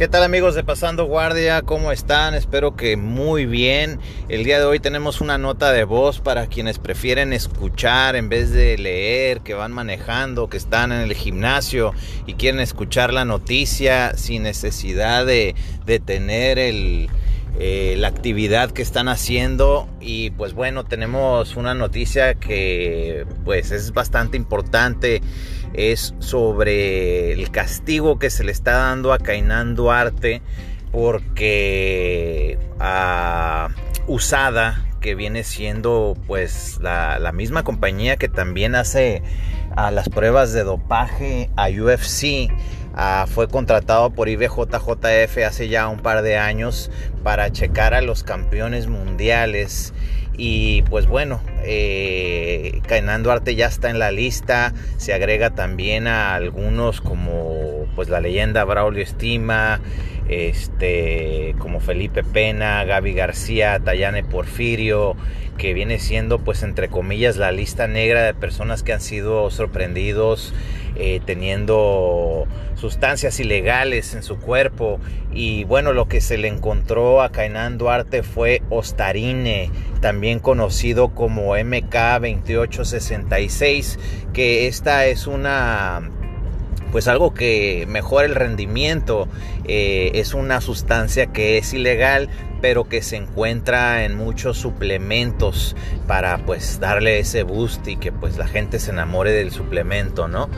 ¿Qué tal amigos de Pasando Guardia? ¿Cómo están? Espero que muy bien. El día de hoy tenemos una nota de voz para quienes prefieren escuchar en vez de leer, que van manejando, que están en el gimnasio y quieren escuchar la noticia sin necesidad de, tener eh, la actividad que están haciendo y pues bueno tenemos una noticia que pues es bastante importante es sobre el castigo que se le está dando a Cainán Duarte porque a Usada que viene siendo pues la, la misma compañía que también hace a las pruebas de dopaje a UFC Ah, fue contratado por IBJJF hace ya un par de años para checar a los campeones mundiales. Y pues bueno, eh, Duarte ya está en la lista. Se agrega también a algunos como pues la leyenda Braulio Estima, este, como Felipe Pena, Gaby García, Tayane Porfirio, que viene siendo pues entre comillas la lista negra de personas que han sido sorprendidos eh, teniendo sustancias ilegales en su cuerpo. Y bueno lo que se le encontró a Cainán Duarte fue ostarine también conocido como MK2866 que esta es una pues algo que mejora el rendimiento. Eh, es una sustancia que es ilegal, pero que se encuentra en muchos suplementos para pues darle ese boost y que pues la gente se enamore del suplemento, ¿no?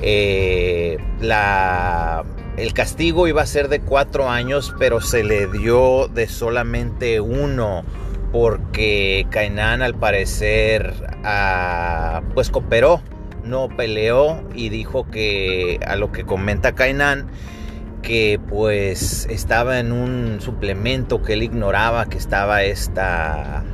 Eh, la, el castigo iba a ser de cuatro años, pero se le dio de solamente uno porque Kainan al parecer ah, pues cooperó no peleó y dijo que a lo que comenta Kainan que pues estaba en un suplemento que él ignoraba que estaba esta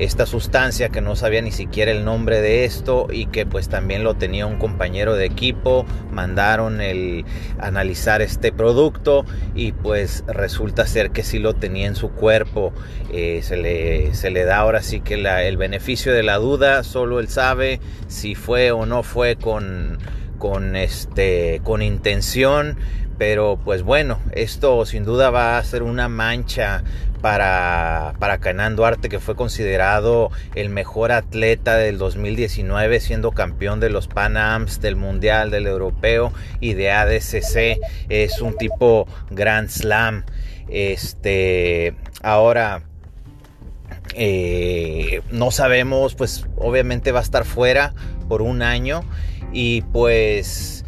esta sustancia que no sabía ni siquiera el nombre de esto y que pues también lo tenía un compañero de equipo, mandaron el analizar este producto y pues resulta ser que sí lo tenía en su cuerpo, eh, se, le, se le da ahora sí que el beneficio de la duda, solo él sabe si fue o no fue con, con, este, con intención, pero pues bueno, esto sin duda va a ser una mancha para, para Canan Duarte, que fue considerado el mejor atleta del 2019, siendo campeón de los Pan Ams, del Mundial, del Europeo y de ADCC. Es un tipo Grand Slam. Este, ahora, eh, no sabemos, pues obviamente va a estar fuera por un año y pues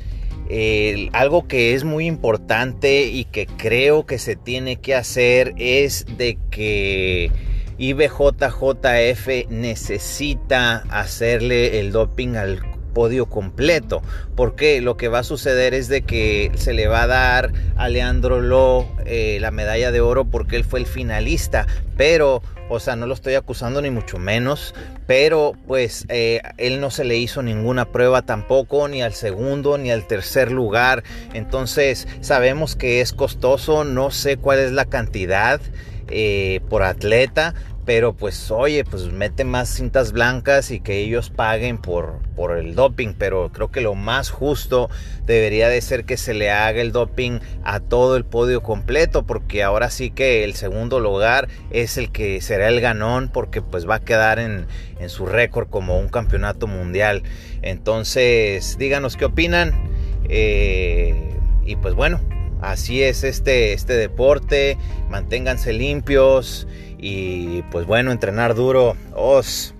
algo que es muy importante y que creo que se tiene que hacer es de que IBJJF necesita hacerle el doping al podio completo. Porque lo que va a suceder es de que se le va a dar a Leandro Lo eh, la medalla de oro porque él fue el finalista. Pero, o sea, no lo estoy acusando ni mucho menos. Pero pues eh, él no se le hizo ninguna prueba tampoco, ni al segundo, ni al tercer lugar. Entonces sabemos que es costoso. No sé cuál es la cantidad. Eh, por atleta, pero pues oye, pues mete más cintas blancas y que ellos paguen por, por el doping, pero creo que lo más justo debería de ser que se le haga el doping a todo el podio completo, porque ahora sí que el segundo lugar es el que será el ganón, porque pues va a quedar en, en su récord como un campeonato mundial. Entonces, díganos qué opinan. Eh, y pues bueno, así es este, este deporte. Manténganse limpios y pues bueno, entrenar duro. Os.